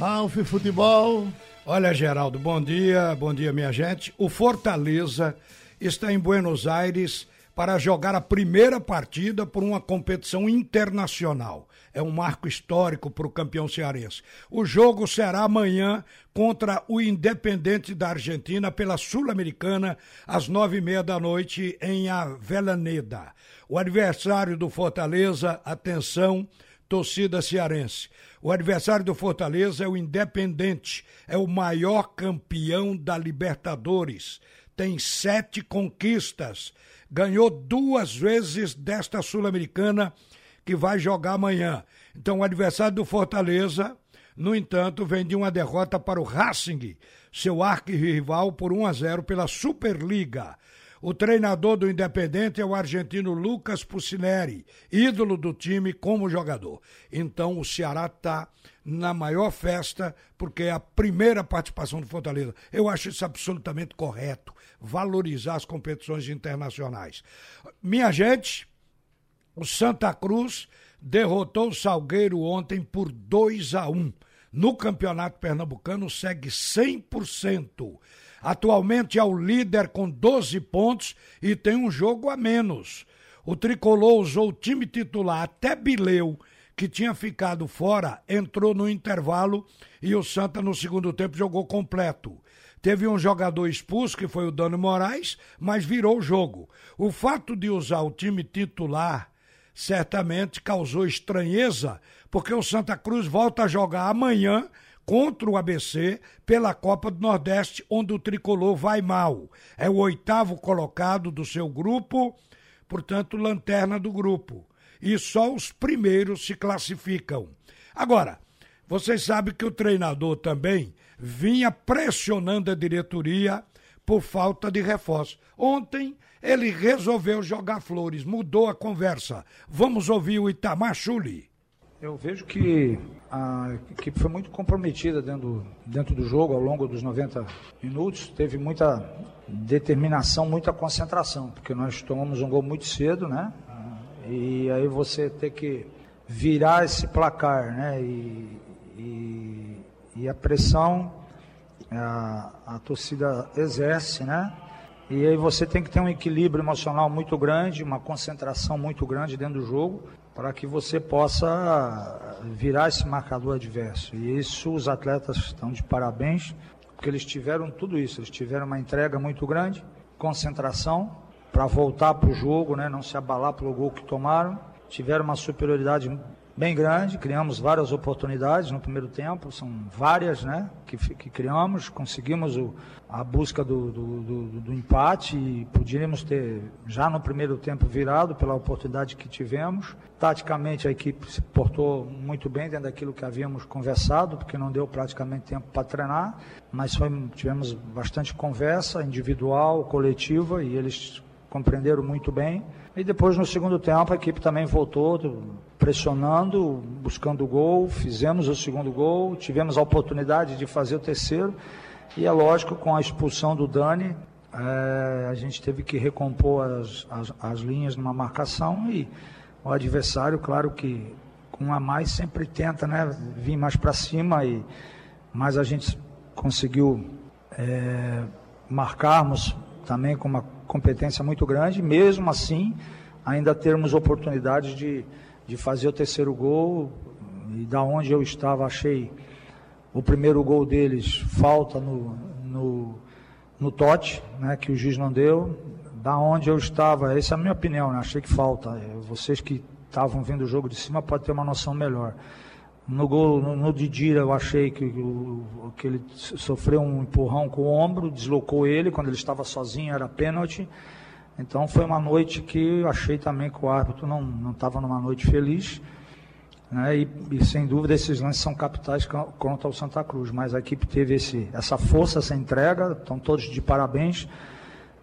Ralf Futebol. Olha, Geraldo, bom dia, bom dia, minha gente. O Fortaleza está em Buenos Aires para jogar a primeira partida por uma competição internacional. É um marco histórico para o campeão cearense. O jogo será amanhã contra o Independente da Argentina pela Sul-Americana, às nove e meia da noite, em Avellaneda. O adversário do Fortaleza, atenção, torcida cearense. O adversário do Fortaleza é o Independente, é o maior campeão da Libertadores. Tem sete conquistas ganhou duas vezes desta Sul-Americana que vai jogar amanhã. Então, o adversário do Fortaleza, no entanto, vem de uma derrota para o Racing, seu arquirrival, por 1 a 0 pela Superliga. O treinador do Independente é o argentino Lucas Pucineri, ídolo do time como jogador. Então o Ceará está na maior festa, porque é a primeira participação do Fortaleza. Eu acho isso absolutamente correto, valorizar as competições internacionais. Minha gente, o Santa Cruz derrotou o Salgueiro ontem por 2 a 1. No Campeonato Pernambucano segue 100%. Atualmente é o líder com 12 pontos e tem um jogo a menos. O tricolor usou o time titular até Bileu, que tinha ficado fora, entrou no intervalo e o Santa no segundo tempo jogou completo. Teve um jogador expulso, que foi o Dano Moraes, mas virou o jogo. O fato de usar o time titular certamente causou estranheza, porque o Santa Cruz volta a jogar amanhã contra o ABC pela Copa do Nordeste, onde o tricolor vai mal. É o oitavo colocado do seu grupo, portanto, lanterna do grupo. E só os primeiros se classificam. Agora, vocês sabem que o treinador também vinha pressionando a diretoria por falta de reforço. Ontem ele resolveu jogar flores, mudou a conversa. Vamos ouvir o Itamar Chuli. Eu vejo que a equipe foi muito comprometida dentro, dentro do jogo ao longo dos 90 minutos. Teve muita determinação, muita concentração, porque nós tomamos um gol muito cedo, né? E aí você ter que virar esse placar, né? E, e, e a pressão a, a torcida exerce, né? E aí você tem que ter um equilíbrio emocional muito grande, uma concentração muito grande dentro do jogo para que você possa virar esse marcador adverso. E isso os atletas estão de parabéns, porque eles tiveram tudo isso, eles tiveram uma entrega muito grande, concentração para voltar para o jogo, né, não se abalar pelo gol que tomaram, tiveram uma superioridade bem grande, criamos várias oportunidades no primeiro tempo, são várias né, que, que criamos, conseguimos o, a busca do, do, do, do, empate e poderíamos ter já no primeiro tempo virado pela oportunidade que tivemos. Taticamente a equipe se portou muito bem dentro daquilo que havíamos conversado, porque não deu praticamente tempo para treinar, mas foi, tivemos bastante conversa individual, coletiva e eles compreenderam muito bem. E depois, no segundo tempo, a equipe também voltou pressionando, buscando o gol, fizemos o segundo gol, tivemos a oportunidade de fazer o terceiro. E é lógico, com a expulsão do Dani, é, a gente teve que recompor as, as, as linhas numa marcação e o adversário, claro que com um a mais sempre tenta né, vir mais para cima, e, mas a gente conseguiu é, marcarmos também com uma competência muito grande, mesmo assim, ainda termos oportunidade de, de fazer o terceiro gol. E da onde eu estava, achei o primeiro gol deles falta no, no, no Tote, né, que o juiz não deu. Da onde eu estava, essa é a minha opinião, né, achei que falta. Vocês que estavam vendo o jogo de cima podem ter uma noção melhor. No gol, no, Didira, eu achei que, que ele sofreu um empurrão com o ombro, deslocou ele, quando ele estava sozinho era pênalti. Então foi uma noite que eu achei também que o árbitro não estava numa noite feliz. Né? E, e, sem dúvida esses lances são capitais contra o Santa Cruz. Mas a equipe teve esse, essa força, essa entrega, estão todos de parabéns.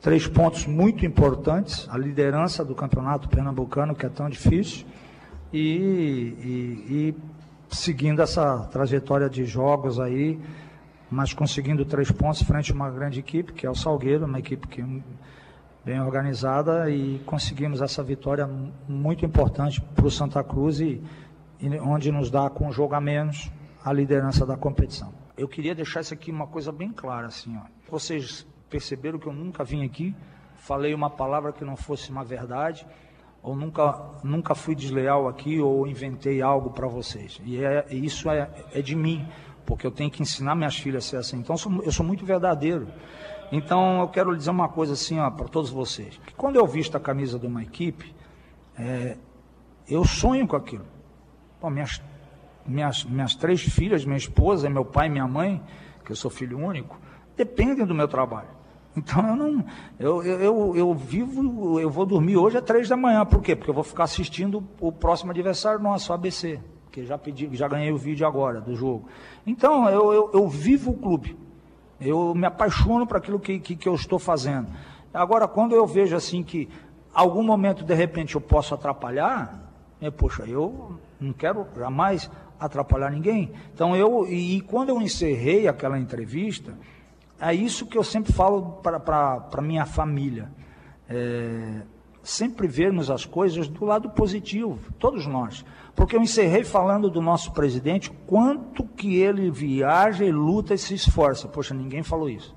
Três pontos muito importantes, a liderança do campeonato pernambucano, que é tão difícil, e, e, e seguindo essa trajetória de jogos aí, mas conseguindo três pontos frente a uma grande equipe, que é o Salgueiro, uma equipe que é bem organizada, e conseguimos essa vitória muito importante para o Santa Cruz, e, e, onde nos dá com um jogo a menos, a liderança da competição. Eu queria deixar isso aqui uma coisa bem clara, assim, ó. Vocês perceberam que eu nunca vim aqui, falei uma palavra que não fosse uma verdade, ou nunca, nunca fui desleal aqui, ou inventei algo para vocês. E é, isso é, é de mim, porque eu tenho que ensinar minhas filhas a ser assim. Então, eu sou, eu sou muito verdadeiro. Então, eu quero dizer uma coisa assim, para todos vocês. Que quando eu visto a camisa de uma equipe, é, eu sonho com aquilo. Minhas, minhas, minhas três filhas, minha esposa, meu pai e minha mãe, que eu sou filho único, dependem do meu trabalho. Então eu não. Eu, eu, eu, vivo, eu vou dormir hoje às três da manhã. Por quê? Porque eu vou ficar assistindo o próximo adversário nosso, o ABC. Que já pedi, já ganhei o vídeo agora do jogo. Então, eu, eu, eu vivo o clube. Eu me apaixono por aquilo que, que, que eu estou fazendo. Agora, quando eu vejo assim que algum momento de repente eu posso atrapalhar, é, poxa, eu não quero jamais atrapalhar ninguém. Então eu, e, e quando eu encerrei aquela entrevista, é isso que eu sempre falo para minha família. É, sempre vermos as coisas do lado positivo, todos nós. Porque eu encerrei falando do nosso presidente, quanto que ele viaja e luta e se esforça. Poxa, ninguém falou isso.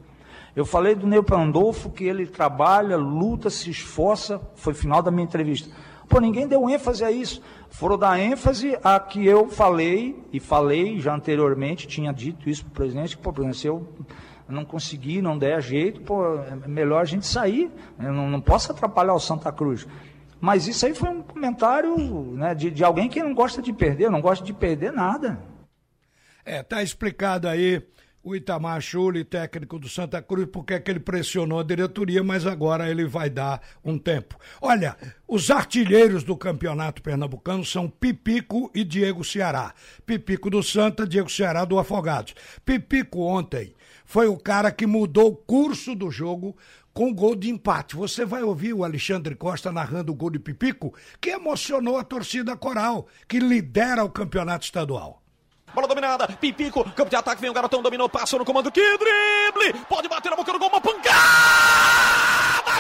Eu falei do Neu Pandolfo, que ele trabalha, luta, se esforça, foi final da minha entrevista. Pô, ninguém deu ênfase a isso. Foram dar ênfase a que eu falei, e falei já anteriormente, tinha dito isso para o presidente, que, pô, presidente, eu não conseguir, não der jeito, pô, é melhor a gente sair. Eu não, não posso atrapalhar o Santa Cruz. Mas isso aí foi um comentário né, de, de alguém que não gosta de perder, não gosta de perder nada. É, tá explicado aí o Itamar Chuli, técnico do Santa Cruz, porque é que ele pressionou a diretoria, mas agora ele vai dar um tempo. Olha, os artilheiros do campeonato pernambucano são Pipico e Diego Ceará. Pipico do Santa, Diego Ceará do Afogados. Pipico ontem foi o cara que mudou o curso do jogo com gol de empate. Você vai ouvir o Alexandre Costa narrando o gol de Pipico, que emocionou a torcida coral, que lidera o campeonato estadual. Bola dominada, Pipico, campo de ataque, vem o garotão, dominou, passou no comando, que drible! Pode bater na boca do gol, uma pancada!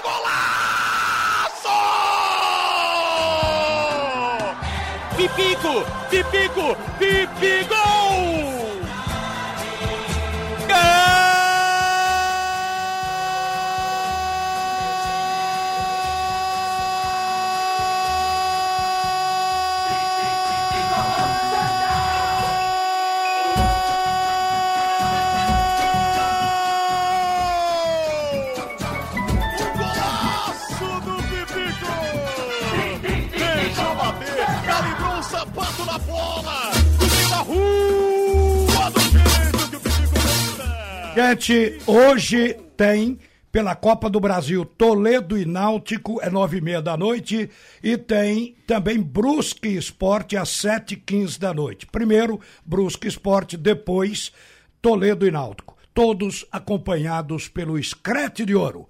Golaço! Pipico, Pipico, Pipico! Gente, hoje tem pela Copa do Brasil Toledo e Náutico, é nove e meia da noite, e tem também Brusque Esporte às sete e quinze da noite. Primeiro Brusque Esporte, depois Toledo e Náutico. Todos acompanhados pelo Escrete de Ouro.